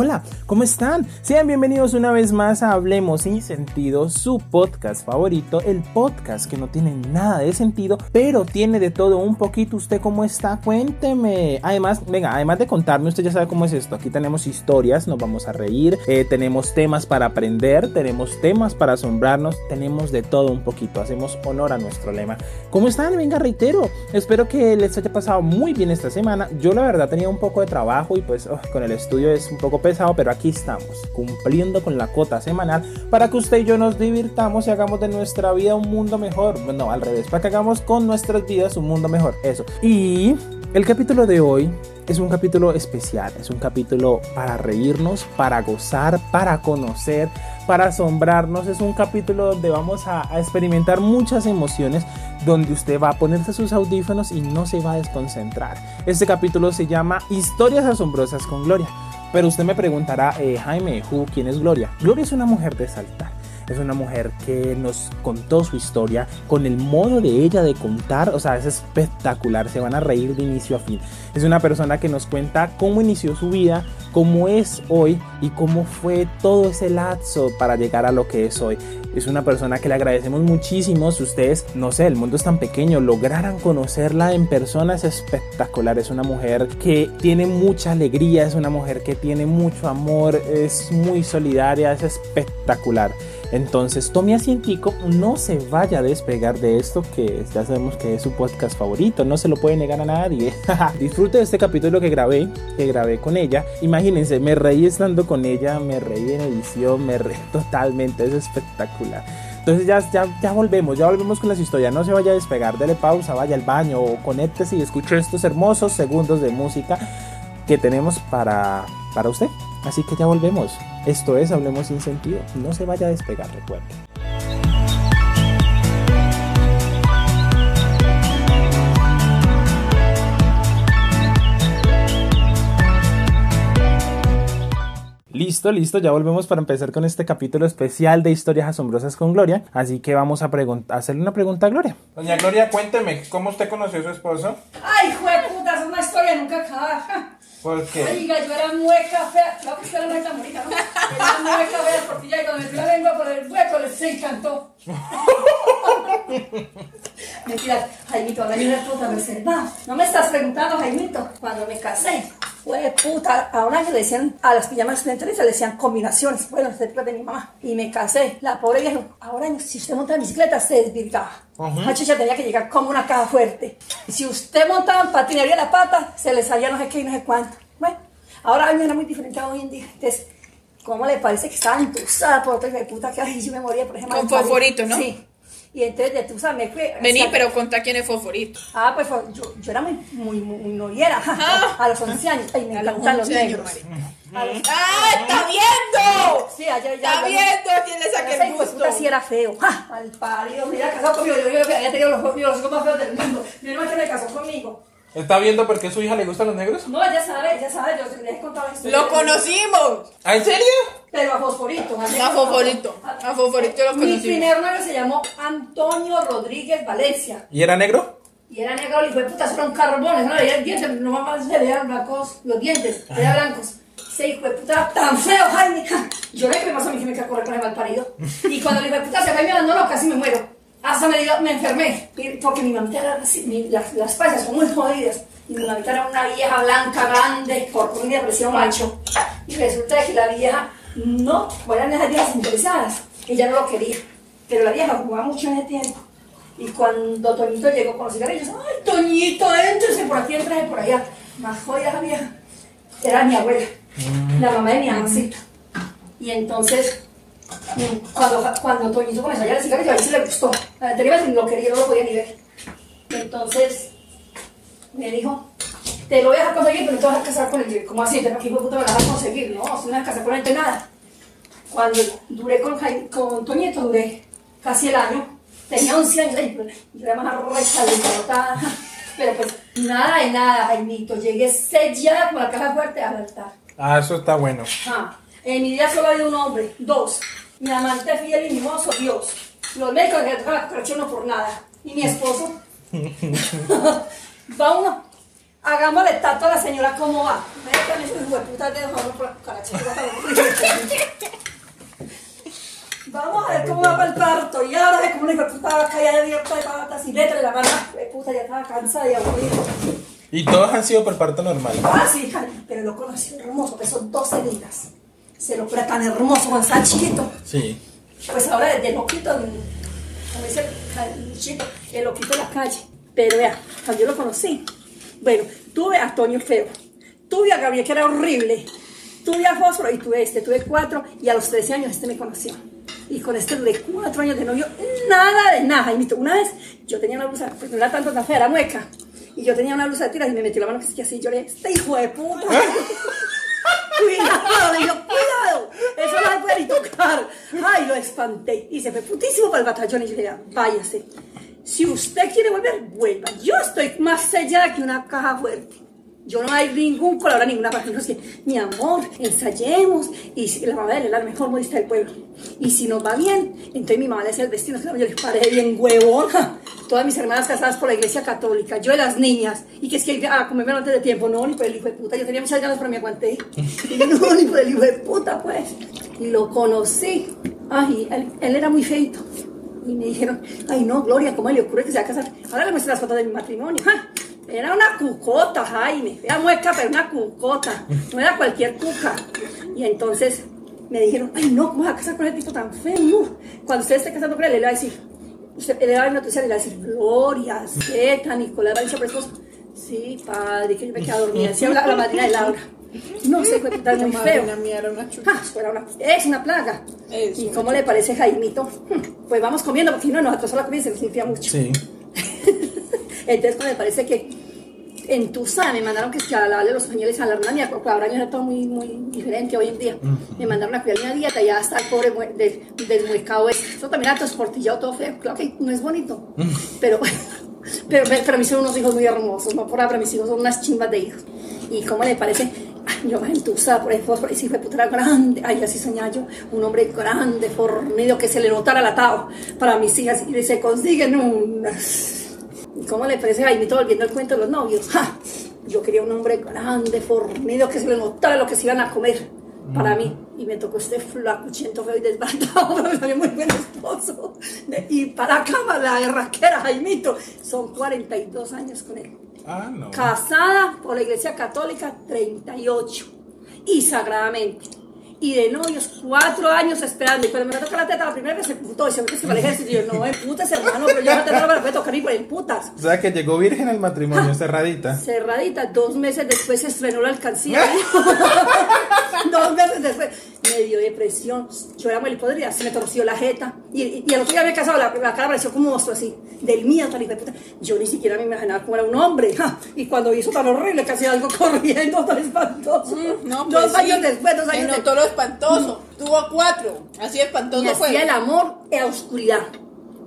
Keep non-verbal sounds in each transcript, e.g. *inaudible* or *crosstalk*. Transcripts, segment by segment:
Hola, ¿cómo están? Sean bienvenidos una vez más a Hablemos sin sentido, su podcast favorito, el podcast que no tiene nada de sentido, pero tiene de todo un poquito. ¿Usted cómo está? Cuénteme. Además, venga, además de contarme, usted ya sabe cómo es esto. Aquí tenemos historias, nos vamos a reír, eh, tenemos temas para aprender, tenemos temas para asombrarnos, tenemos de todo un poquito. Hacemos honor a nuestro lema. ¿Cómo están? Venga, reitero. Espero que les haya pasado muy bien esta semana. Yo la verdad tenía un poco de trabajo y pues oh, con el estudio es un poco pesado, pero estamos, cumpliendo con la cuota semanal para que usted y yo nos divirtamos y hagamos de nuestra vida un mundo mejor. No, al revés, para que hagamos con nuestras vidas un mundo mejor. Eso. Y el capítulo de hoy es un capítulo especial, es un capítulo para reírnos, para gozar, para conocer, para asombrarnos. Es un capítulo donde vamos a, experimentar muchas emociones, donde usted va a ponerse sus audífonos y no se va a desconcentrar. Este capítulo se llama Historias asombrosas con Gloria. Pero usted me preguntará, eh, Jaime, ¿quién es Gloria? Gloria es una mujer de saltar. Es una mujer que nos contó su historia con el modo de ella de contar, o sea, es espectacular, se van a reír de inicio a fin. Es una persona que nos cuenta cómo inició su vida, cómo es hoy y cómo fue todo ese lapso para llegar a lo que es hoy. Es una persona que le agradecemos muchísimo. Si ustedes, no sé, el mundo es tan pequeño, lograran conocerla en persona es espectacular. Es una mujer que tiene mucha alegría, es una mujer que tiene mucho amor, es muy solidaria, es espectacular. Entonces tome asientico, no se vaya a despegar de esto que ya sabemos que es su podcast favorito, no se lo puede negar a nadie. *laughs* Disfrute de este capítulo que grabé, que grabé con ella. Imagínense, me reí estando con ella, me reí en edición, me reí *laughs* totalmente, es espectacular. Entonces ya, ya, ya volvemos, ya volvemos con las historias. No se vaya a despegar, dele pausa, vaya al baño o conéctese y escuche estos hermosos segundos de música que tenemos para, para usted. Así que ya volvemos. Esto es Hablemos sin sentido. No se vaya a despegar, recuerde. Listo, listo, ya volvemos para empezar con este capítulo especial de historias asombrosas con Gloria. Así que vamos a hacerle una pregunta a Gloria. Doña Gloria, cuénteme, ¿cómo usted conoció a su esposo? Ay, hijo de puta, es una historia nunca acaba. ¿Por qué? Oiga, yo era mueca fea. Claro que usted era mueca bonita, ¿no? Era mueca fea porque ya cuando me dio la lengua por el hueco les encantó. *laughs* Mentira, Jaimito, ahora yo era puta reservada. No me estás preguntando, Jaimito, cuando me casé. Fue puta, ahora que le decían a las pijamas estudiantiles le decían combinaciones. Bueno, se de mi mamá. Y me casé. La pobre vieja, ahora si usted monta en bicicleta, se desvirgaba. Uh -huh. La chicha tenía que llegar como una caja fuerte. Y si usted montaba en patinería la pata, se le salía no sé qué y no sé cuánto. Bueno, ahora a mí era muy diferente hoy en día. Entonces, ¿cómo le parece que estaba entusada por otra de puta que ay, yo me moría, por ejemplo? Con fosforito, ¿no? Sí. Y entonces de Tusa me fue. Vení, pero contá quién es Fosforito. Ah, pues yo, yo era muy, muy, muy noviera. Ah. A los 11 años. Ay, me A encantan los 11 negros. años, A los- ¡Ah, está viendo! Sí, allá ya. Está viendo, tiene Ese saque hijo el gusto. puta sí era feo. ¡Ja! Al parido, mira, casado conmigo. Yo, yo, yo había tenido los, los hijos más feos del mundo. Mi hermano que me casó conmigo. ¿Está viendo por qué a su hija le gustan los negros? No, ya sabe, ya sabe, yo les he contado la historia. ¡Lo conocimos! ¿Ah, en serio? Pero a Fosforito. A Fosforito. A Fosforito lo Mi conocimos. primer novio se llamó Antonio Rodríguez Valencia. ¿Y era negro? Y era negro, y fue puta, era un carbón, no veía el diente, no más se veían blancos, los dientes, eran blancos. Ese hijo de puta tan feo, Jaime. ja. Yo le que más a mí que me quedé a correr con el mal parido. Y cuando el hijo de puta se fue y me abandonó, casi me muero. Hasta me, dio- me enfermé, porque mi mamita era así, las, las pasas son muy jodidas. Y mi mamita era una vieja blanca, grande, corpulenta, parecía un macho. Y resulta que la vieja no, eran esas viejas interesadas. Ella no lo quería. Pero la vieja jugaba mucho en ese tiempo. Y cuando Toñito llegó con los cigarrillos, ¡ay, Toñito, éntrese por aquí, éntrese por allá! Más jodida la vieja. Era mi abuela, la mamá de mi amacito. Y entonces, cuando, cuando Toñito comenzó a hallar el cigarrillo, a él sí le gustó. La anterior vez lo quería, no lo podía ni ver. Entonces me dijo, te lo voy a dejar conseguir, pero no te vas a casar con él. ¿Cómo así? ¿Te aquí puta me la vas a conseguir? No, si no vas a casar con él, nada. Cuando duré con, con Toñito, duré casi el año. Tenía 11 años, yo era más desborotada. Pero pues nada de nada, Jaimito. Llegué sellada con la caja fuerte al altar. Ah, eso está bueno. Ah, en mi vida solo ha habido un hombre. Dos. Mi amante fiel y mimoso, Dios. Los médicos que tocan la cucaracha no por nada. Y mi esposo. *laughs* Va uno. Hagámosle tato a la señora cómo va. De carachita. *laughs* Vamos a ver cómo va para el parto. Y ahora es como una hueputa va a caer abierta de patas y métele la mano. Hueputa, ya estaba cansada y aburrida. Y todos han sido por parto normal. Ah, sí, hija, pero lo conocí hermoso, pesó 12 libras. Se lo cura tan hermoso cuando estaba chiquito. Sí. Pues ahora de loquito, como dice el chico, el loquito de la calle. Pero vea, cuando yo lo conocí, bueno, tuve a Toño feo, tuve a Gabriel que era horrible, tuve a Fósforo y tuve este, tuve cuatro y a los 13 años este me conoció. Y con este de cuatro años de novio, nada de nada. Y una vez yo tenía una blusa, pues no era tanto tan fea, era mueca. Y yo tenía una blusa de tiras y me metió la mano que así, yo le dije, este hijo de puta. *laughs* cuidado, le cuidado, eso no se puede ni tocar. Ay, lo espanté. Y se fue putísimo para el batallón y yo le dije, váyase. Si usted quiere volver, vuelva. Yo estoy más sellada que una caja fuerte. Yo no hay ningún color, ninguna parte. No que, mi amor, ensayemos. Y si, la mamá de él es la mejor modista del pueblo. Y si nos va bien, entonces mi mamá le hace el vestido. Yo les paré bien huevona. Todas mis hermanas casadas por la iglesia católica. Yo de las niñas. Y que es que a comerme antes de tiempo. No, ni por el hijo de puta. Yo tenía muchas ganas, pero me aguanté. Y no, ni por el hijo de puta, pues. Y lo conocí. Ay, él, él era muy feito. Y me dijeron, ay no, Gloria, ¿cómo le ocurre que se va a casar? Ahora le muestro las fotos de mi matrimonio. Era una cucota, Jaime. Era mueca, pero una cucota. No era cualquier cuca. Y entonces me dijeron, ay no, ¿cómo vas a casar con ese tipo tan feo? No. Cuando usted esté casando con él, le va a decir, usted le va a dar noticia, le va a decir, Gloria, Zeta, Nicolás, va a decir. Sí, padre, que yo me quedé dormida. Decía la, la madrina de Laura. No sé, fue tan muy feo. Una mía era una chucha. Ah, una- es una plaga. Es ¿Y una cómo le parece Jaimito? Pues vamos comiendo, porque si no, nosotros solo comida se nos limpia mucho. Sí. Entonces, pues, me parece que en Tusa me mandaron que a lavarle los pañuelos a la hermana mía, porque ahora ya era todo muy, muy diferente hoy en día. Me mandaron a cuidar una dieta ya está el pobre desmuecado. Eso también era todo todo feo. Claro que no es bonito, *laughs* pero, pero, pero, pero mí son unos hijos muy hermosos, no por ahora, mis hijos son unas chimbas de hijos. ¿Y cómo le parece? Yo en Tusa, por ejemplo, ese hijo de puta era grande, ay, así soñaba yo, un hombre grande, fornido, que se le notara el atado para mis hijas y se consiguen unas... ¿Y ¿Cómo le parece a Jaimito volviendo el cuento de los novios? ¡Ja! Yo quería un hombre grande, fornido, que se le notara lo que se iban a comer para mí. Y me tocó este flacuchento feo y desbaratado, *laughs* pero me salió muy buen esposo. Y para cama, la guerraquera, Jaimito. Son 42 años con él. Ah, no. Casada por la iglesia católica, 38. Y sagradamente. Y de novios, cuatro años esperando. Y cuando me toca la teta, la primera vez se putó y se metió para el ejército. Y yo, no, putas, hermano, pero yo la teta no me la puedo tocar ni por el putas. O sea que llegó virgen al matrimonio, *laughs* cerradita. Cerradita, dos meses después se estrenó la alcancía. *laughs* *laughs* dos meses después me dio depresión. Yo era muy podrida, se me torció la jeta. Y, y, y el otro día me casado, la, la cara pareció como un monstruo así, del mío, tal y de puta. Yo ni siquiera me imaginaba cómo era un hombre. ja. Y cuando hizo tan horrible, casi algo *laughs* corriendo, tan espantoso. Mm, No, pues dos sí. años después, dos años notó lo espantoso. Tuvo cuatro. Así espantoso y fue. hacía el amor en la oscuridad.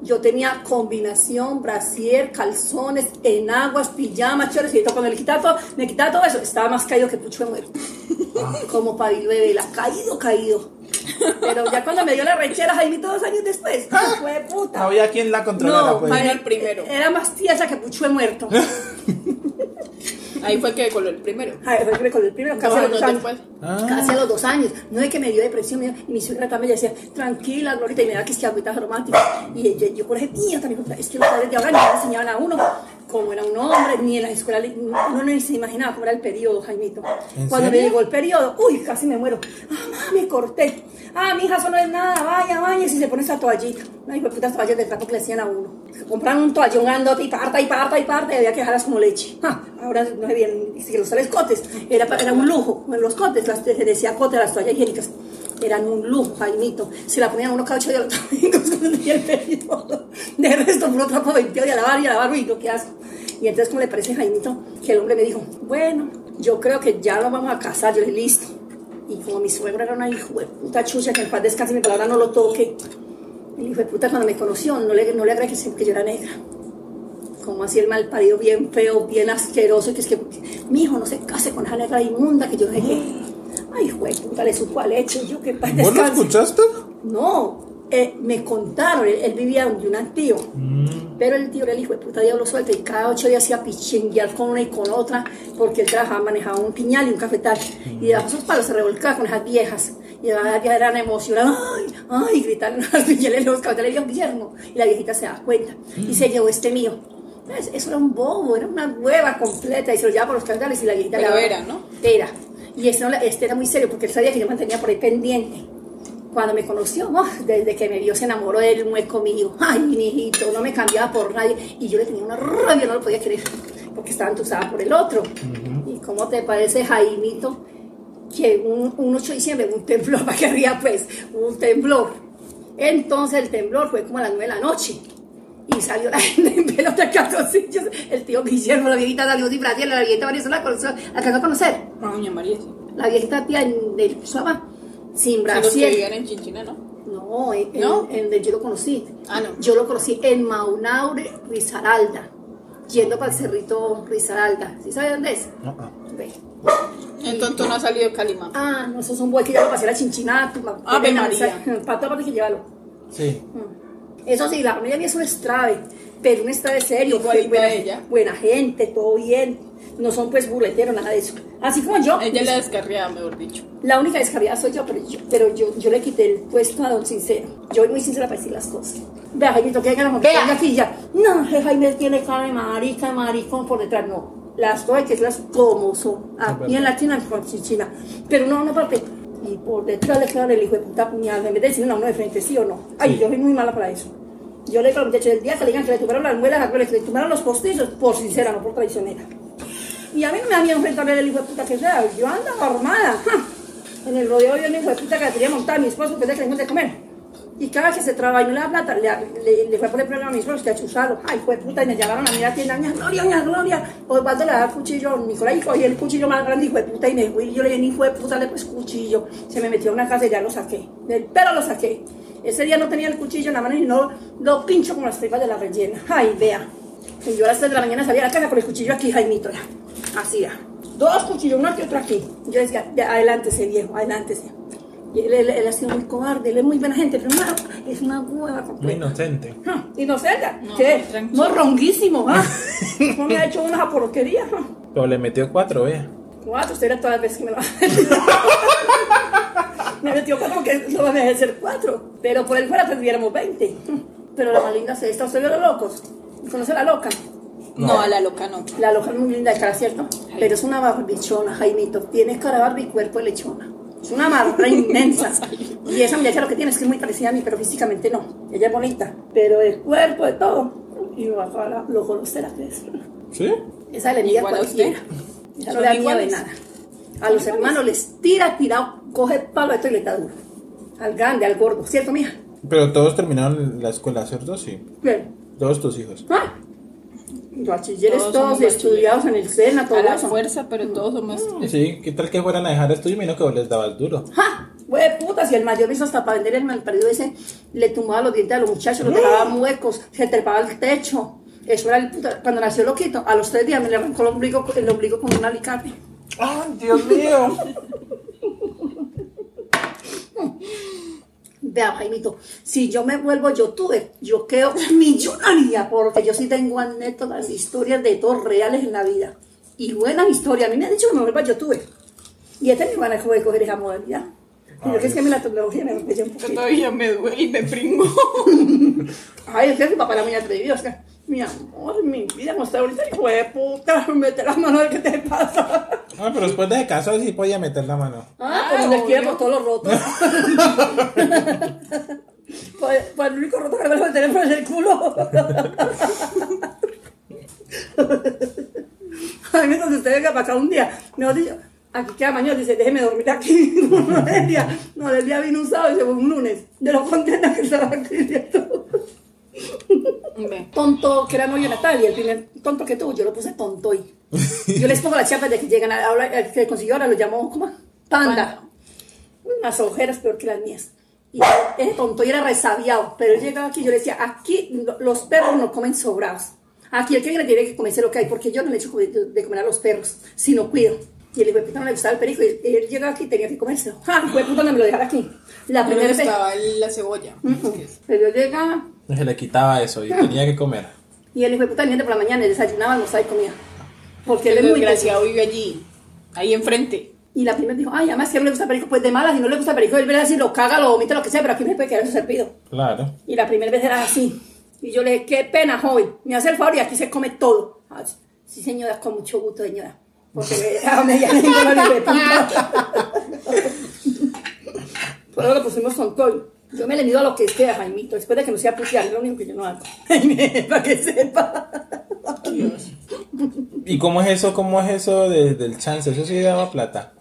Yo tenía combinación, brasier, calzones, enaguas, pijamas, chores, y todo. cuando le quitaba todo, me quitaba todo eso, estaba más caído que pucho de muerto. *laughs* Como pabilo de vela, caído, caído. Pero ya cuando me dio la rechera, Jaimito dos años después, fue puta. No había quien la controlara, No, pues. Jaime era- el primero. Era más tiesa que pucho de muerto. *laughs* Ahí fue que coló el primero. Ay, fue que me coló el primero, casi a los dos años. Ah. Casi a los dos años. No es que me dio depresión. me dio- y mi suegra también decía, tranquila, Glorita, y me da que es que agüita romántica. Y yo, yo por ejemplo, también, es que los padres de ahora ni le enseñaban a uno cómo era un hombre, ni en la escuela, uno ni se imaginaba cómo era el periodo, Jaimito. ¿En Cuando me llegó el periodo, uy, casi me muero. Ah, me corté. Ah, mi hija, eso no es nada, vaya, vaya, si se pone esa toallita. Ay, pues putas toallas de trapo que le hacían a uno. Se compran un toallón grandote y parta y parta y parta y había que dejarlas como leche. Ah, ahora no se bien, que los tales cotes, era, era un lujo. Los cotes, las, se decía cote, las toallas higiénicas, eran un lujo, Jaimito. Se la ponían a uno cada ocho días los domingos *laughs* tenía el periodo. De resto, puro trapo 20 y a lavar y a lavar, no, qué asco. Y entonces, ¿cómo le parece, Jaimito? Que el hombre me dijo, bueno, yo creo que ya nos vamos a casar. Yo le dije, listo. Y como mi suegra era una hijo de puta chucha, que en paz descanse, mi palabra no lo toque. El hijo de puta cuando me conoció, no le, no le agregué que, yo era negra. Como así el mal parido, bien feo, bien asqueroso, y que es que mi hijo no se case con esa negra inmunda que yo dejé. Ay, hijo de puta, le supo a leche, yo que paz ¿Vos lo escuchaste? No, eh, me contaron, él, él vivía donde un tío, pero el tío era el hijo de puta diablo suelto y cada ocho días hacía pichinguear con una y con otra porque él trabajaba, manejaba un piñal y un cafetal y debajo de esos palos se revolcaba con esas viejas y las viejas eran emocionadas, ay, ay, gritaron a los piñales los cafetales y Guillermo y la viejita se da cuenta y se llevó este mío. Es- Eso era un bobo, era una hueva completa y se lo llevaba por los cafetales y la viejita Pero le era, ¿no? Era. Y este, este era muy serio porque él sabía que yo mantenía por ahí pendiente cuando me conoció, ¡oh! desde que me vio se enamoró del mueco mío. Ay, mi hijito, no me cambiaba por nadie. Y yo le tenía una rabia, no lo podía creer, porque estaba entusada por el otro. ¿Y cómo te parece, Jaimito, que un, un 8 de diciembre, un temblor, *laughs* para que ría pues, un temblor. Entonces el temblor fue como a las 9 de la noche. Y salió la *laughs* gente en pelota calzoncillos. El tío Guillermo, la viejita Daniel y Brasil, la viejita María la conoció, alcanzó a conocer. Ah, doña María, sí. La viejita tía en del Suaba, sin Sí, los que Brasil. vivían en Chinchina, ¿no? No, en, ¿No? en- en- yo lo conocí. Ah, no. Yo lo conocí en Maunaure, Risaralda, yendo para el cerrito Risaralda. ¿Sí sabe dónde es? No, no. Ve. Entonces no ha salido de Calima. Ah, no, eso es un buen que ya lo pasé a la chinchina. tu pena, María. Para toda parte que llévalo. Sí. Eso sí, la familia mía es un estrave, pero un estrave serio, buena, ella. buena gente, todo bien. No son pues burleteros, nada de eso. Así como yo. Ella la descarriaba, mejor dicho. La única descarriada soy yo, pero yo, pero yo, yo le quité el puesto a don Sincero. Yo soy muy sincera para decir las cosas. Vea, Jaimito, que hagan Vea. la aquí ya. No, Jaime tiene cara de marica, de maricón por detrás. No, las cosas hay que decirlas como son. Aquí en la China, con China. Pero no, no parte. Y por detrás le quedan el hijo de puta puñal. En vez de decirle a uno de frente, sí o no. Ay, yo soy muy mala para eso. Yo le digo a los muchachos, el día que le digan que le tumbaron las muelas, que le tumbaron los postizos, por sincera, no por traicionera. Y a mí no me da miedo enfrentarle al hijo de puta que sea. Yo ando armada. ¡ja! En el rodeo yo el hijo de puta que la tenía montada a mi esposo que le de comer. Y cada vez que se traba y no le da plata, le, le, le fue a poner problema a mi esposo que a chuzarlo. Ay, de puta, y me llamaron a mí a la tienda, Gloria, doña Gloria. Osvaldo le da el cuchillo, Nicolás, y cogí el cuchillo más grande, hijo de puta, y me fui. Y yo le dije, hijo de puta, le pues cuchillo. Se me metió a una casa y ya lo saqué. Del pelo lo saqué. Ese día no tenía el cuchillo en la mano y no lo pincho como las tripas de la rellena. Ay, vea. Y yo a las 3 de la mañana salía a la casa con el cuchillo aquí, Jaimito. Así, ya. Dos cuchillos, uno aquí, otro aquí. Yo decía, adelántese, viejo, adelántese. Y él, él- él ha sido muy cobarde, él es muy buena gente, pero una- es una hueva Muy inocente. Ah, Inocente, No, ¿qué? tranquilo. Morronguísimo, ¿ah? *laughs* No me ha hecho una porquería. Pero le metió cuatro, vea. Cuatro, usted era todas las veces que me lo *laughs* Me metió cuatro porque no me dejé ser cuatro. Pero por él fuera tendríamos 20. Pero la más linda es esta. ¿Usted vio los locos? ¿Conoce a la loca? No, a la loca no. La loca es muy linda de cara, ¿cierto? Pero es una barbichona, Jaimito. Tiene cara de Barbie y cuerpo de lechona. Es una marra inmensa. Y esa muchacha lo que tiene es que es muy parecida a mí, pero físicamente no. Ella es bonita. Pero el cuerpo, de todo. Y bajo a la, lo grosera que es. ¿Sí? Esa le envidia a cualquiera. usted. Esa no le da miedo de nada. A los hermanos les tira, tirado, coge palo de esto y le da duro. Al grande, al gordo. ¿Cierto, mija? Pero todos terminaron la escuela, ¿cierto? Sí. Bien. Todos tus hijos. Ah. Bachilleres Todos todos, estudiados en el SENA, todo A la eso. fuerza, pero todos somos. Sí, ¿qué tal que fueran a dejar estudio y menos que vos les dabas duro? ¡Ja! Güey, puta, si el mayor hizo hasta para vender el malparido ese, le tumbaba los dientes a los muchachos, los dejaba muecos, se trepaba al techo. Eso era el puta. Cuando nació Loquito, a los tres días me le arrancó el ombligo, el ombligo con un alicate. ¡Ay, Dios mío! *laughs* Vea, Jaimito, si yo me vuelvo youtuber, yo quedo *laughs* millonaria, porque yo sí tengo anécdotas, historias de todos reales en la vida. Y buenas historias. A mí me han dicho que me vuelva youtuber. Y he tenido ganas como de coger esa modalidad. Y yo que es que a mí la tecnología me un poquito. todavía me duele y me pringo. *laughs* Ay, es que mi papá era muy atrevido. Es que, mi amor, mi vida, mostrar ahorita, hijo de puta, *laughs* mete las manos, ¿qué te pasa? Ah, pero después de casar sí podía meter la mano. Ah, Ah, pues donde obvio. quiera, por todos los rotos. *laughs* pues, pues el único roto que me lo tener es el culo. *laughs* Ay, mientras usted venga para acá un día, mejor dicho, aquí queda mañana, dice, déjeme dormir aquí. No, del día, no, del día vino un sábado y se fue un lunes. De lo contenta que estaba aquí, tonto que era novio de Natalia, el primer tonto que tuvo, yo lo puse tonto y *laughs* yo les pongo las chapas de que llegan a ahora el que consiguió ahora lo llamó ¿cómo? Panda. Unas ojeras peor que las mías. Y ese tonto y era resabiado, pero él llegaba aquí y yo le decía, aquí lo- los perros no comen sobrados. Aquí el que viene tiene que comerse lo que hay, porque yo no le echo de comer a los perros, sino cuido. Y el hijo de puta no le gustaba el perico. Y él llegó aquí y tenía que comérselo. ¡Ja! Puta no me lo dejara aquí. La No me primera vez. gustaba la cebolla. Pero yo llegaba Se le quitaba eso y tenía que comer. y el hijo de puta por la mañana desayunaba, almorzaba y comía. Porque él es muy desgraciado vive allí, ahí enfrente. Y la primera dijo, ay, además que no le gusta perico, pues de malas, si no le gusta perico, él a decir, lo caga, lo vomita, lo que sea, pero aquí me puede quedar su servido. Claro. Y la primera vez era así. Y yo le dije, qué pena, joven, me hace el favor y aquí se come todo. Sí, señora, con mucho gusto, señora. Porque me dejaba media lengua la puta. *laughs* Pero lo pusimos con todo. Yo me le mido a lo que esté a Jaimito, después de que no sea putear, es lo único que yo no hago. *laughs* Para que sepa. ¿Y cómo es eso? ¿Cómo es eso de- del chance? Eso sí daba plata.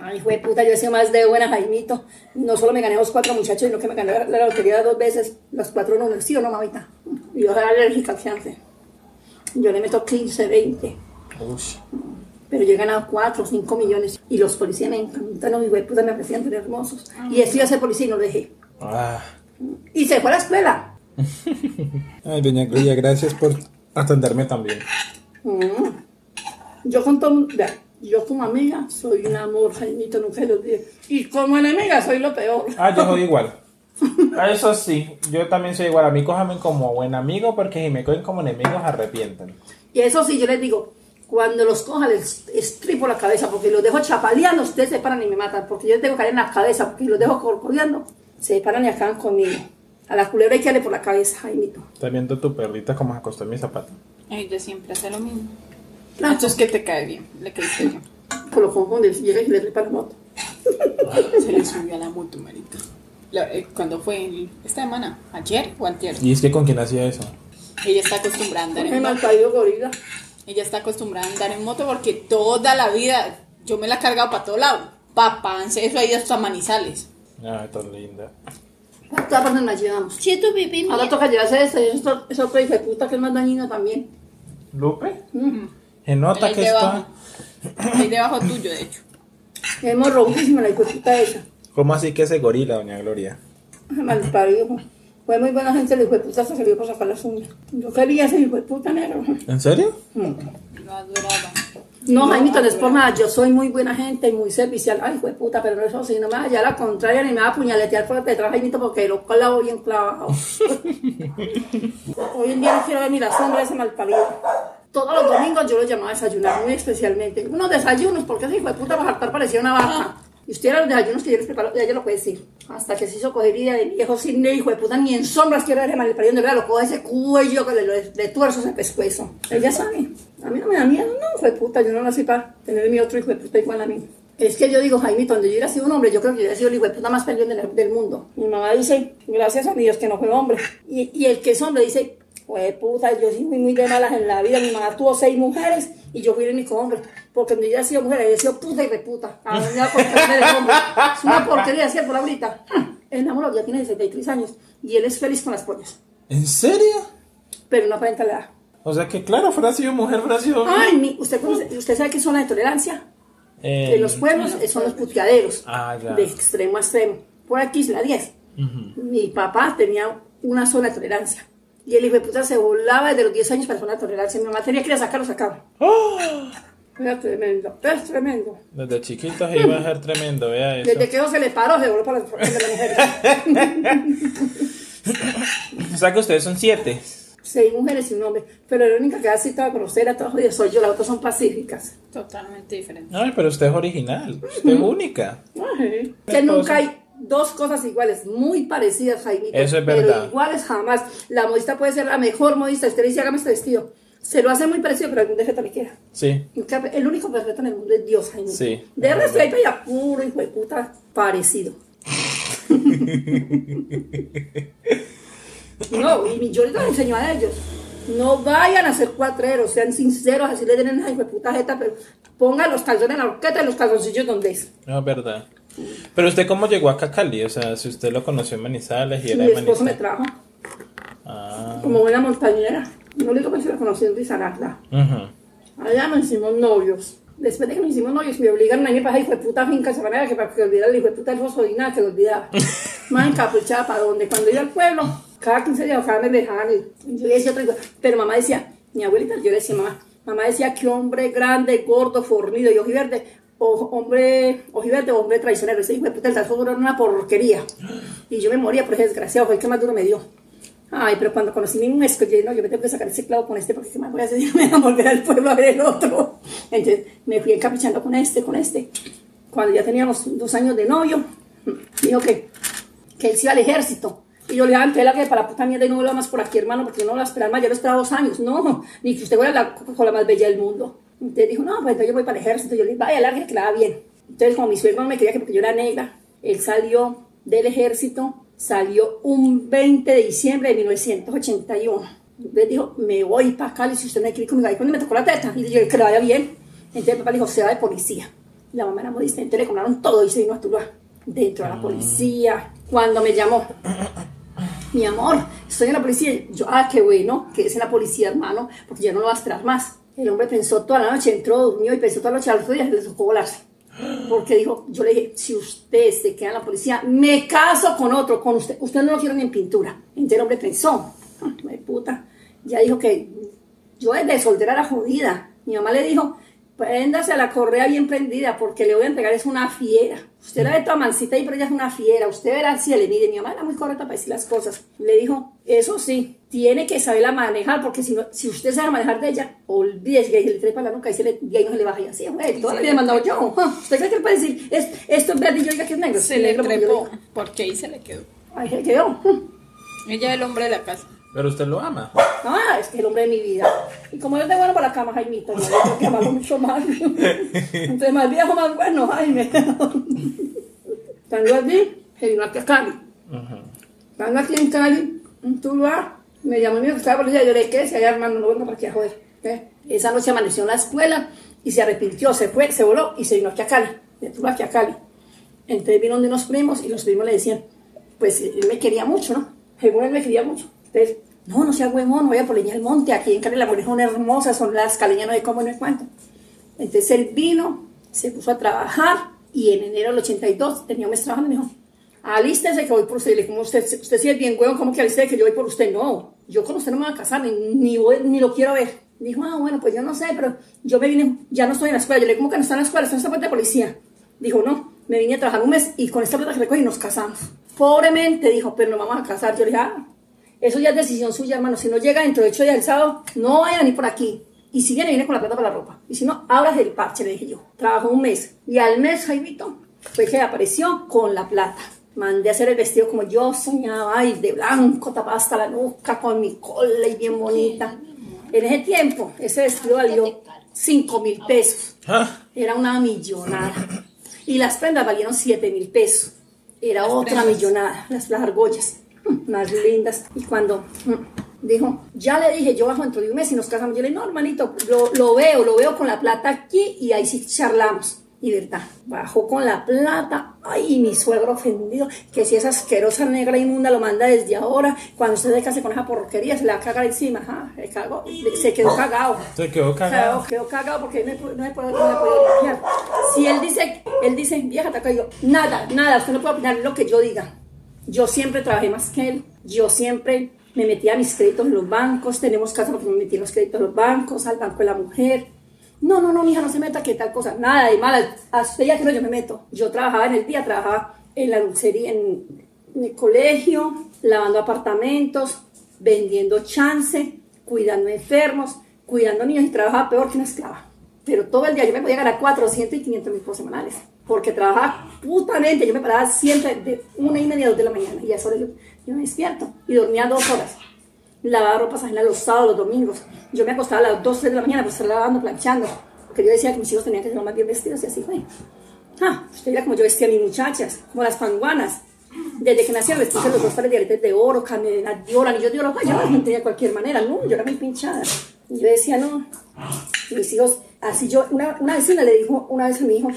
Ay, hijo de puta, yo he sido más de buena, Jaimito. No solo me gané los cuatro muchachos, sino que me gané la, la lotería dos veces, los cuatro números, ¿sí o no, mamita? Y yo era alérgica al chance. Yo le meto 15, 20. Ush. Pero yo he ganado 4 o 5 millones. Y los policías me encantan, hijo de puta, me aprecian tan hermosos. Y a ser policía y no lo dejé. Ah. Y se fue a la escuela. *laughs* Ay, doña Gloria, gracias por atenderme también. Mm. Yo con todo, vea, yo como amiga soy un amor, Jaimito, nunca lo olvide. Y como enemiga soy lo peor. Ah, yo soy *laughs* igual. A Eso sí, yo también soy igual. A mí cójame como buen amigo porque si me cogen como enemigos arrepienten. Y eso sí, yo les digo, cuando los coja les estripo la cabeza, porque los dejo chapaleando, ustedes se paran y me matan, porque yo les tengo que caer en la cabeza, porque los dejo corcoviando, se paran y acaban conmigo. A la culebra hay que darle por la cabeza, Jaimito. Estás viendo tu perrita como se acostó en mi zapato. Ella siempre hace lo mismo. Claro. Esto es que te cae bien, le caíste bien. Pues lo confunde, llega y le trepa la moto. Se le subió a la moto, marita. Eh, cuando fue el- esta semana, ayer o antier. ¿Y es que con quién hacía eso? Ella está acostumbrada a andar Me en moto. caído gorila. Ella está acostumbrada a andar en moto porque toda la vida yo me la he cargado para todo lado. Papá, eso ahí hasta Manizales. Ay, tan linda. Todas partes nos llevamos. Si tu pipí Ahora toca llevarse ese, es otro, es hijo de puta que es más dañino también. ¿Lupe? Mm. Se nota ahí que debajo. está... Ahí debajo tuyo, de hecho. *coughs* Hemos robísima la hijo de puta esa. ¿Cómo así que ese gorila, doña Gloria? *coughs* Mal parido. Fue muy buena gente, el hijo de puta se salió por sacar las uñas. Yo quería ser hijo de puta negro. ¿En serio? Lo adoraba. No, Jaimito, no es por nada. Yo soy muy buena gente y muy servicial. Ay, hijo de puta, pero no es así. No me va a la contraria ni me va a puñaletear por detrás, Jaimito, porque lo clavo bien clavado. *laughs* Hoy en día no quiero ver ni la sombra de ese mal parido. Todos los domingos yo lo llamaba a desayunar, muy especialmente. Unos desayunos, porque ese hijo de puta para hartar parecía una vaca. Y usted era los desayunos que yo les preparo, ya yo lo puede decir. Hasta que se hizo cogería de viejo sin hijo de puta, ni en sombras quiero ver mal parido. De verdad, lo cojo ese cuello que le, le, tuerzo ese pescuezo. Ella sabe. A mí no me da miedo, no, hijo de puta. Yo no nací para tener mi otro hijo de puta igual a mí. Es que yo digo, Jaimito, donde yo hubiera sido un hombre, yo creo que yo hubiera sido el hijo de puta más peleón del, del mundo. Mi mamá dice, gracias a Dios que no fue hombre. Y, y el que es hombre dice, pues puta, yo sí fui muy de malas en la vida. Mi mamá tuvo seis mujeres y yo fui el único hombre. Porque donde yo hubiera sido mujer, hubiera sido puta y reputa. A mí me da por tener el hombre. Es una porquería, ¿cierto, Laurita? Enamorado ya tiene 63 años y él es feliz con las pollas. ¿En serio? Pero no aparenta la edad. O sea que claro, fuera sido mujer, fuera sido... Ay, mi- ¿usted, conoce- ¿usted sabe qué es zona de tolerancia? Eh, En los pueblos son los puteaderos, Ah, ya. de extremo a extremo. Por aquí es la 10. Mi papá tenía una zona de tolerancia. Y el hijo de puta se volaba desde los 10 años para zona de tolerancia. Mi mamá tenía que ir a sacarlo, sacaba. ¡Oh! Era tremendo, es tremendo. Desde chiquito se iba a ser tremendo, vea eso. Desde que eso se le paró, se voló para las de las mujeres. *laughs* O sea que ustedes son siete. Seis mujeres y un hombre. Pero la única que estaba grosera, todas jodidas, soy yo, las otras son pacíficas. Totalmente diferente. Ay, pero usted es original. Usted es única. Ay, Que nunca hay dos cosas iguales, muy parecidas, Jaimito. Eso es Pero verdad. iguales jamás. La modista puede ser la mejor modista. Usted le dice, hágame este vestido. Se lo hace muy parecido, pero algún defecto le queda. Sí. El único perfecto en el mundo es Dios, Jaimito. Sí, De es resto, hay allá puro hijo de puta parecido. *laughs* no, y yo les enseño a ellos. No vayan a ser cuatreros, sean sinceros, así le den a hijo de puta jeta, pero pongan los calzones en la horqueta y los calzoncillos donde es. No, es verdad. Pero usted cómo llegó acá a Cali? O sea, si usted lo conoció en Manizales y era Mi de esposo me trajo Ah. como buena montañera. No le digo que se lo conocí en Risaralda. ujú. Allá nos hicimos novios. Después de que nos hicimos novios, me obligaron a irme para hijo de puta finca de manera que para que olvidara el hijo de puta el foso y nada que lo olvidaba. *laughs* Más encapuchada para donde. Cuando iba al pueblo, cada 15 días cada me dejaban. Y Yo decía otra cosa. Pero mamá decía, mi abuelita, yo le decía mamá, mamá decía que hombre grande, gordo, fornido y ojiverde, o- hombre ojiverde hombre traicionero. Ese hijo de puta, el era una porquería. *gasps* Y yo me moría por ese desgraciado, fue el que más duro me dio. Ay, pero cuando conocí mi mujer, yo dije, no, yo me tengo que sacar ese clavo con este porque qué más voy a hacer, *laughs* me voy a volver al pueblo a ver el otro. Entonces me fui encaprichando con este, con este. Cuando ya teníamos dos años de novio, dijo que, que él se iba al ejército. Y yo le dije, "Ah, la que para la puta mierda y no vuelva más por aquí, hermano, porque yo no voy a esperar más, yo lo esperaba dos años. No, ni que usted vaya a la Coca-Cola más bella del mundo. Entonces dijo, no, pues entonces yo voy para el ejército. Yo le dije, vaya, larga, que la va bien. Entonces, como mi suegro no me quería que porque yo era negra, él salió del ejército, salió un 20 de diciembre de 1981. Entonces dijo, me voy para Cali si usted no quiere ir conmigo. Ahí cuando me tocó la teta, y yo, que le vaya bien. Entonces papá le dijo, se va de policía. La mamá era modista, entonces le compraron todo y se vino a Tuluá. Dentro de la policía. Cuando me llamó, mi amor, estoy en la policía. Yo, ah, qué bueno que es en la policía, hermano, porque ya no lo va a esperar más. El hombre pensó toda la noche, entró, durmió y pensó toda la noche, al otro día le tocó volarse. Porque dijo, yo le dije, si usted se queda en la policía, me caso con otro, con usted. Usted no lo quiere ni en pintura. Entonces el hombre pensó, "Ah, me puta. Ya dijo que yo desde soltera era jodida. Mi mamá le dijo, préndase a la correa bien prendida porque le voy a entregar es una fiera. Usted la ve toda mansita y pero ella es una fiera. Usted verá si le mide. Mi mamá era muy correcta para decir las cosas. Le dijo, eso sí, tiene que saberla manejar porque si, no, si usted sabe manejar de ella, olvídese que le trepa la nuca y, se le, y ahí no se le baja y así. güey, toda la vida he mandado yo. ¿Usted cree que le puede decir, es, esto es verde y yo diga que es negro? Se le trepó, porque ahí se le quedó. Ay, se quedó. Ella es el hombre de la casa. Pero usted lo ama. Ah, es que el hombre de mi vida. Y como yo es de bueno para la cama, Jaimito, yo tengo que amarlo mucho más. Entonces, más viejo, más bueno, Jaime. Estando allí, se vino aquí a Cali. Estando aquí en Cali, en Tuluá, me llamó mi hijo que estaba por allá. Yo le dije, ¿qué? Si allá, hermano, no vengo para aquí a joder. Esa noche amaneció en la escuela y se arrepintió, se fue, se voló y se vino aquí a Cali. De Tuluá aquí a Cali. Entonces vino de unos primos y los primos le decían, pues él me quería mucho, ¿no? Según él me quería mucho. Entonces, no, no sea huevón, vaya por leña al monte, aquí en Cali las mujeres son hermosas, son las caleñas, de cómo, no es cuánto. Entonces él vino, se puso a trabajar y en enero del 82 tenía un mes trabajando y me dijo, alístese que voy por usted. Y le dije, ¿cómo usted, usted sí es bien huevón, ¿cómo que alístese que yo voy por usted? No, yo con usted no me voy a casar, ni, ni, voy- ni lo quiero ver. Dijo, ah, bueno, pues yo no sé, pero yo me vine, ya no estoy en la escuela. Yo le dije, ¿cómo que no está en la escuela? Está en esta parte de policía. Dijo, no, me vine a trabajar un mes y con esta plata que recogí nos casamos. Pobremente dijo, pero nos vamos a casar. Yo le dije, ah, eso ya es decisión suya, hermano. Si no llega dentro de ocho días del sábado, no vayan ni por aquí. Y si viene, viene con la plata para la ropa. Y si no, abras el parche, le dije yo. Trabajó un mes. Y al mes, Jaimito, fue que apareció con la plata. Mandé a hacer el vestido como yo soñaba, ay, de blanco, tapada hasta la nuca, con mi cola y bien bonita. En ese tiempo, ese vestido valió 5 mil pesos. Ah, Era una millonada. Y las prendas valieron 7 mil pesos. Era otra millonada, las, las argollas, *laughs* más lindas. Y cuando mm, dijo, ya le dije, yo bajo dentro de un mes y nos casamos, yo le dije, no, hermanito, lo, lo veo, lo veo con la plata aquí y ahí sí charlamos. Y verdad, bajó con la plata, ay, mi suegro ofendido, que si esa asquerosa negra inmunda lo manda desde ahora, cuando usted se case con esa porquería, se le va a cagar encima, ajá, se cagó, se quedó cagado. se quedó cagado. Quedó, quedó cagado porque no no me puede, no me puede limpiar. Si él dice, él dice, vieja, te digo, nada, nada, usted no puede opinar lo que yo diga. Yo siempre trabajé más que él. Yo siempre me metía mis créditos en los bancos. Tenemos casa porque me metí los créditos en los bancos, al banco de la mujer. No, no, no, mija, no se meta que tal cosa. Nada de mala. A usted ya que no, yo me meto. Yo trabajaba en el día, trabajaba en la dulcería, en, en colegio, lavando apartamentos, vendiendo chance, cuidando enfermos, cuidando niños y trabajaba peor que una esclava. Pero todo el día yo me podía ganar 400 y 500 mil pesos semanales. Porque trabajaba putamente. Yo me paraba siempre de una y media a dos de la mañana. Y a esa hora yo, yo me despierto. Y dormía dos horas. Lavaba ropas ajenas los sábados, los domingos. Yo me acostaba a las 2, 3 de la mañana por estar lavando, planchando. Porque yo decía que mis hijos tenían que ser más bien vestidos y así fue. Ah, usted mira como yo vestía a mis muchachas, como las panguanas. Desde que les puse los dos pares de aretes de oro, cadenas de oro, anillos de oro. Ay, yo las mantenía de cualquier manera, no, yo era muy pinchada. Y yo decía, no, mis hijos, así yo, una, una vecina le dijo una vez a mi hijo,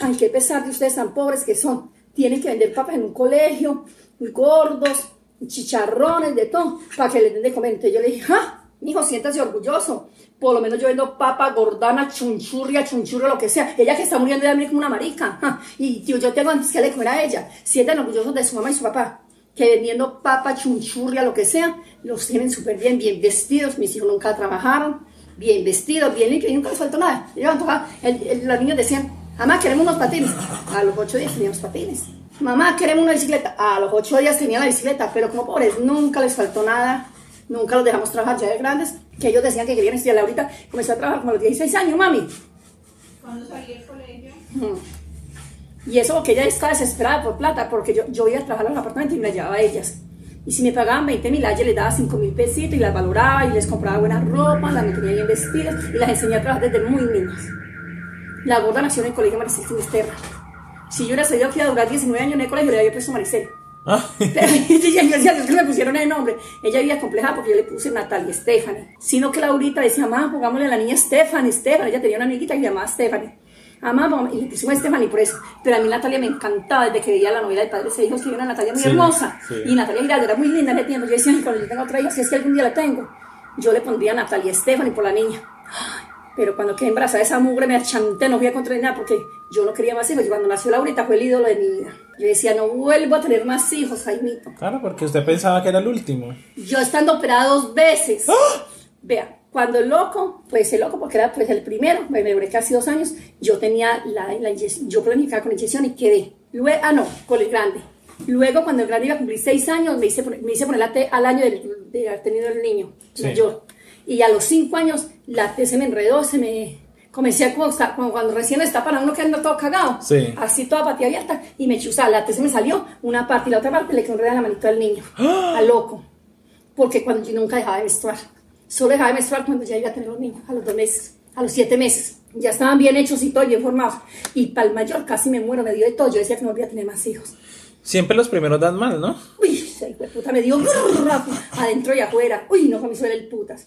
ay, qué pesar de ustedes tan pobres que son, tienen que vender papas en un colegio, muy gordos, chicharrones, de todo, para que les den de comer. Entonces yo le dije, ah, hijo, siéntase orgulloso, por lo menos yo vendo papa, gordana, chunchurria, chunchurro, lo que sea. Ella que está muriendo de hambre como una marica, ah, y tío, yo tengo antes que de comer a ella. Sientan orgullosos de su mamá y su papá que vendiendo papa, chunchurria, lo que sea, los tienen súper bien, bien vestidos. Mis hijos nunca trabajaron, bien vestidos, bien limpios, y nunca les faltó nada. Yo, el- el- los niños decían, Mamá, queremos unos patines. A los ocho días teníamos patines. Mamá, queremos una bicicleta. A los ocho días tenían la bicicleta, pero como pobres, nunca les faltó nada. Nunca los dejamos trabajar ya de grandes, que ellos decían que querían estudiar. Ahorita comenzó a trabajar como a los 16 años, mami. Cuando salí del colegio. Y eso que ella estaba desesperada por plata, porque yo, yo iba a trabajar en los apartamentos y me llevaba a ellas. Y si me pagaban 20 mil, yo les daba 5 mil pesitos y las valoraba y les compraba buena ropa, las mantenía bien vestidas y las enseñé a trabajar desde muy niñas. La gorda nació en el colegio Maricel Finisterra. Si yo hubiera sabido que iba a durar 19 años en el colegio, le había puesto Maricel. Ah, *laughs* Pero *laughs* ella, decía, "Dios, que me pusieron el nombre. Ella vivía compleja porque yo le puse Natalia Stephanie. Sino que Laurita decía, mamá, pongámosle a la niña Stephanie, Stephanie. Ella tenía una amiguita que se llamaba Stephanie. Mamá, y le pusimos Stephanie por eso. Pero a mí Natalia me encantaba desde que veía la novela de Padres e Hijos, que era una Natalia muy Sí, hermosa. sí. Y Natalia Giraldo era muy linda en ese tiempo. Yo decía, "Ay, cuando yo tenga otra hija, si es que algún día la tengo, yo le pondría Natalia Stephanie por la niña. Pero cuando quedé embarazada esa mugre me achanté, no fui a contra nada porque yo no quería más hijos. Y cuando nació Laurita fue el ídolo de mi vida. Yo decía, no vuelvo a tener más hijos, Jaimito. claro, porque usted pensaba que era el último. Yo estando operada dos veces. Vea, cuando loco, pues el loco, porque era pues el primero, me duré casi dos años, yo tenía la, la inyección, yo planificaba con inyección y quedé. Luego, ah, no, con el grande. Luego, cuando el grande iba a cumplir seis años, me hice, me hice poner la T al año del- de, haber tenido el niño, Sí. mayor. Y a los cinco años, la T se me enredó, se me... Comencé a como, como cuando recién está para uno que anda todo cagado. Sí. Así toda patilla abierta. Y me chuzaba, la T se me salió una parte y la otra parte le quedó enredada en la manito del niño. Al loco porque cuando yo nunca dejaba de menstruar. Solo dejaba de menstruar cuando ya iba a tener los niños, a los dos meses, a los siete meses. Ya estaban bien hechos y todo, bien formados. Y para el mayor casi me muero, me dio de todo. Yo decía que no volvía a tener más hijos. Siempre los primeros dan mal, ¿no? Uy, de puta me dio adentro y afuera. Uy, no, mí suele el putas.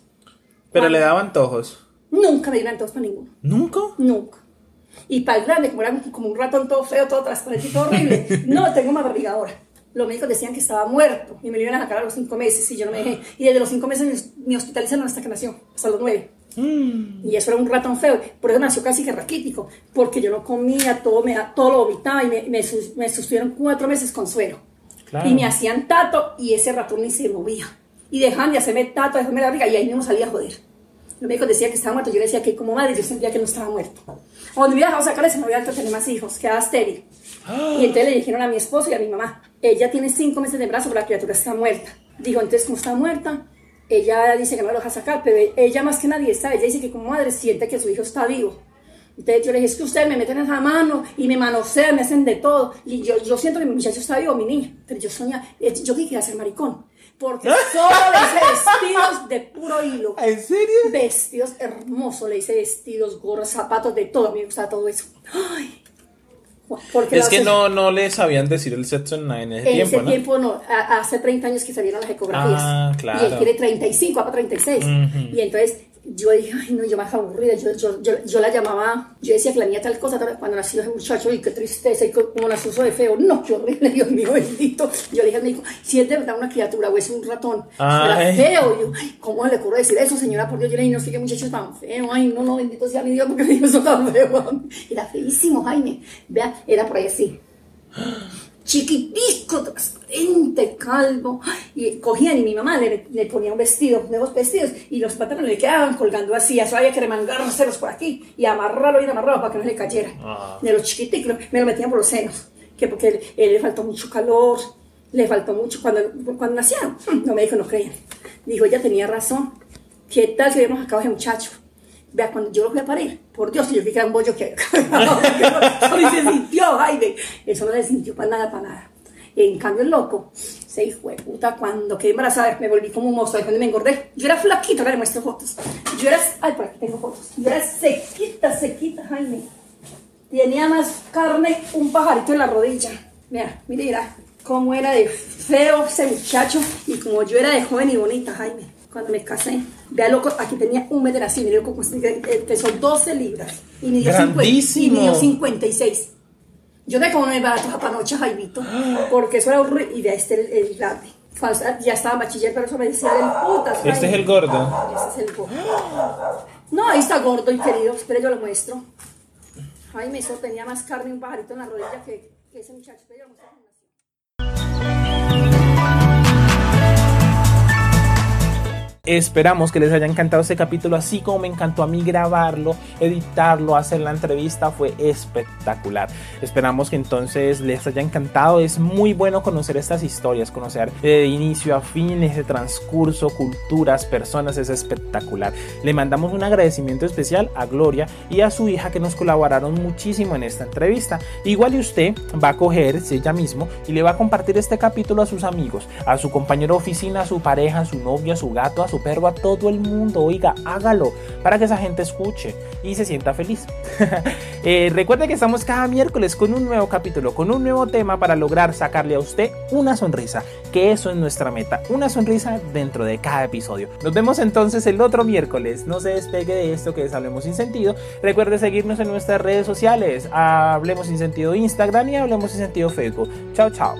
Pero le daban antojos. Nunca me dieron todos para ninguno. ¿Nunca? Nunca. Y para el grande, como era como un ratón todo feo, todo transparente y todo horrible, *laughs* no, tengo más barriga ahora. Los médicos decían que estaba muerto y me lo iban a sacar a los cinco meses y yo no me dejé. Y desde los cinco meses me- hospitalizaron hasta que nació, hasta los nueve. Y eso era un ratón feo. Por eso nació casi que raquítico, porque yo no comía, todo, me, todo lo vomitaba y me, me, me sostuvieron cuatro meses con suero. Claro. Y me hacían tato y ese ratón ni se movía. Y dejaban de hacerme tato, de hacerme la barriga y ahí mismo salía a joder. Los médicos decían que estaba muerto, yo decía que como madre yo sentía que no estaba muerto. O me hubiera dejado sacar ese me hubiera tener más hijos, quedaba estéril. Y entonces le dijeron a mi esposo y a mi mamá, ella tiene cinco meses de embarazo, pero la criatura está muerta. Digo, entonces como está muerta, ella dice que no lo deja sacar, pero ella más que nadie sabe, ella dice que como madre siente que su hijo está vivo. Entonces yo le dije, es que ustedes me meten esa mano y me manosean, me hacen de todo. Y yo, yo siento que mi muchacho está vivo, mi niña. Pero yo soñaba, yo quería ser maricón. Porque *laughs* solo le hice vestidos de puro hilo. ¿En serio? Vestidos hermosos, le hice vestidos, gorros, zapatos, de todo. A mí me gustaba todo eso. Ay. Porque Es que no, no le sabían decir el sexo en, en ese en tiempo, ese ¿no? tiempo no, a- hace 30 años que salieron las ecografías. Ah, claro. Y él tiene 35, va para 36. Ujú. Y entonces yo dije, ay no, yo más aburrida. Yo, yo, yo, yo la llamaba, yo decía que la niña tal cosa, tal- cuando nació ese muchacho, y qué tristeza, y cómo nació eso de feo. No, qué horrible, Dios mío, bendito. Yo le dije al médico, si es de verdad una criatura o es un ratón, Ay. era feo. Y yo, ay, ¿cómo le ocurre decir eso, señora? Por Dios, yo le dije, no sé qué muchacho tan feo. Ay, no, no, bendito sea mi Dios, porque me dijo eso tan feo. Era feísimo, Jaime. Vea, era por ahí así chiquitico, transparente, calvo, y cogían y mi mamá le, le ponía un vestido, nuevos vestidos, y los pantalones le quedaban colgando así, eso había que remangárselos por aquí, y amarrarlo bien amarrado para que no le cayera, Ah. de los chiquiticos, me lo metían por los senos, que porque él, él le faltó mucho calor, le faltó mucho, cuando, cuando nacieron, no me dijo, no creían, dijo, ella tenía razón, ¿qué tal que hubiéramos acabado ese muchacho? Vea, cuando yo lo fui a parir, por Dios, yo vi que era un bollo que *laughs* eso ni se sintió, Jaime. Eso no se sintió para nada, para nada. En cambio, el loco, se hijo de puta, cuando quedé embarazada, me volví como un monstruo, cuando me engordé. Yo era flaquita, ahora le muestro fotos. Yo era, ay, por aquí tengo fotos. Yo era sequita, sequita, Jaime. Tenía más carne, un pajarito en la rodilla. Mira, mira, mira, cómo era de feo ese muchacho y como yo era de joven y bonita, Jaime cuando me casé. Vea, loco, aquí tenía un meter así, mire, loco, eh, pesó 12 libras. Y midió, 50, y midió 56. Yo de como no me barato japanocha, Jaimito, porque eso era horrible. Y vea, este el, el grande. Ya estaba bachiller, pero eso me decía del putas. Este es el gordo. Ese es el gordo. No, ahí está gordo y querido. Espera, yo lo muestro. Jaime, eso tenía más carne y un pajarito en la rodilla que, que ese muchacho. Espera, yo lo muestro. Esperamos que les haya encantado este capítulo, así como me encantó a mí grabarlo, editarlo, hacer la entrevista, fue espectacular. Esperamos que entonces les haya encantado. Es muy bueno conocer estas historias, conocer de inicio a fin ese transcurso, culturas, personas, es espectacular. Le mandamos un agradecimiento especial a Gloria y a su hija que nos colaboraron muchísimo en esta entrevista. Igual y usted va a cogerse ella mismo y le va a compartir este capítulo a sus amigos, a su compañero de oficina, a su pareja, a su novia, a su gato, a su perro, a todo el mundo. Oiga, hágalo para que esa gente escuche y se sienta feliz. *laughs* eh, recuerde que estamos cada miércoles con un nuevo capítulo, con un nuevo tema para lograr sacarle a usted una sonrisa, que eso es nuestra meta, una sonrisa dentro de cada episodio. Nos vemos entonces el otro miércoles. No se despegue de esto que es Hablemos sin Sentido. Recuerde seguirnos en nuestras redes sociales. Hablemos sin Sentido Instagram y Hablemos sin Sentido Facebook. Chao, chao.